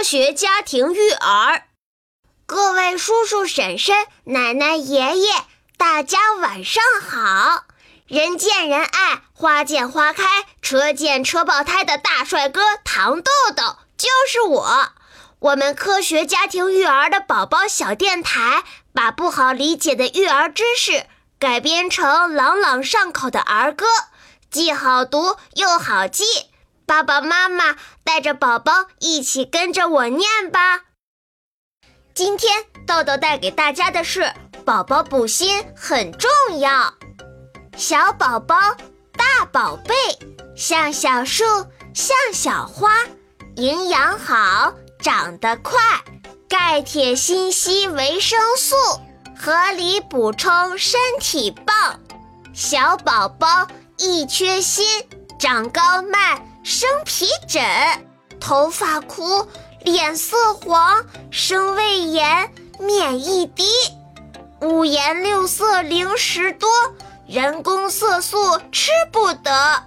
科学家庭育儿，各位叔叔婶婶、奶奶爷爷，大家晚上好！人见人爱、花见花开、车见车爆胎的大帅哥糖豆豆就是我。我们科学家庭育儿的宝宝小电台，把不好理解的育儿知识改编成朗朗上口的儿歌，既好读又好记。爸爸妈妈带着宝宝一起跟着我念吧。今天豆豆带给大家的是：宝宝补锌很重要。小宝宝大宝贝，像小树，像小花，营养好，长得快，钙、铁、锌、硒、维生素，合理补充，身体棒。小宝宝一缺锌，长高慢。生皮疹，头发枯，脸色黄，生胃炎，免疫低，五颜六色零食多，人工色素吃不得。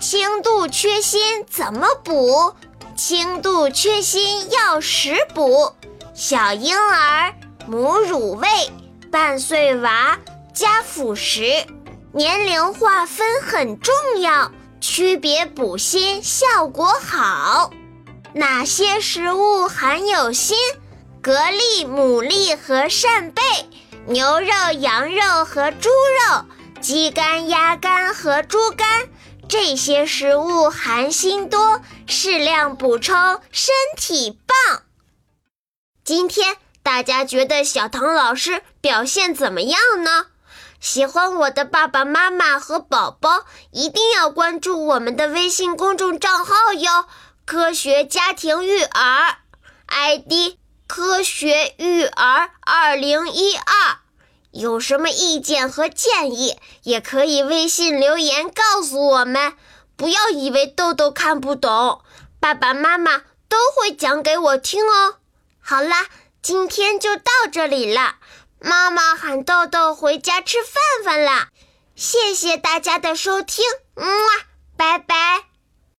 轻度缺锌怎么补？轻度缺锌要食补，小婴儿、母乳喂、半岁娃加辅食，年龄划分很重要。区别补锌效果好，哪些食物含有锌？蛤蜊、牡蛎和扇贝，牛肉、羊肉和猪肉，鸡肝、鸭肝和猪肝，这些食物含锌多，适量补充，身体棒。今天大家觉得小唐老师表现怎么样呢？喜欢我的爸爸妈妈和宝宝一定要关注我们的微信公众账号哟！科学家庭育儿，ID 科学育儿二零一二。有什么意见和建议，也可以微信留言告诉我们。不要以为豆豆看不懂，爸爸妈妈都会讲给我听哦。好啦，今天就到这里了。妈妈喊豆豆回家吃饭饭了，谢谢大家的收听，嗯，拜拜。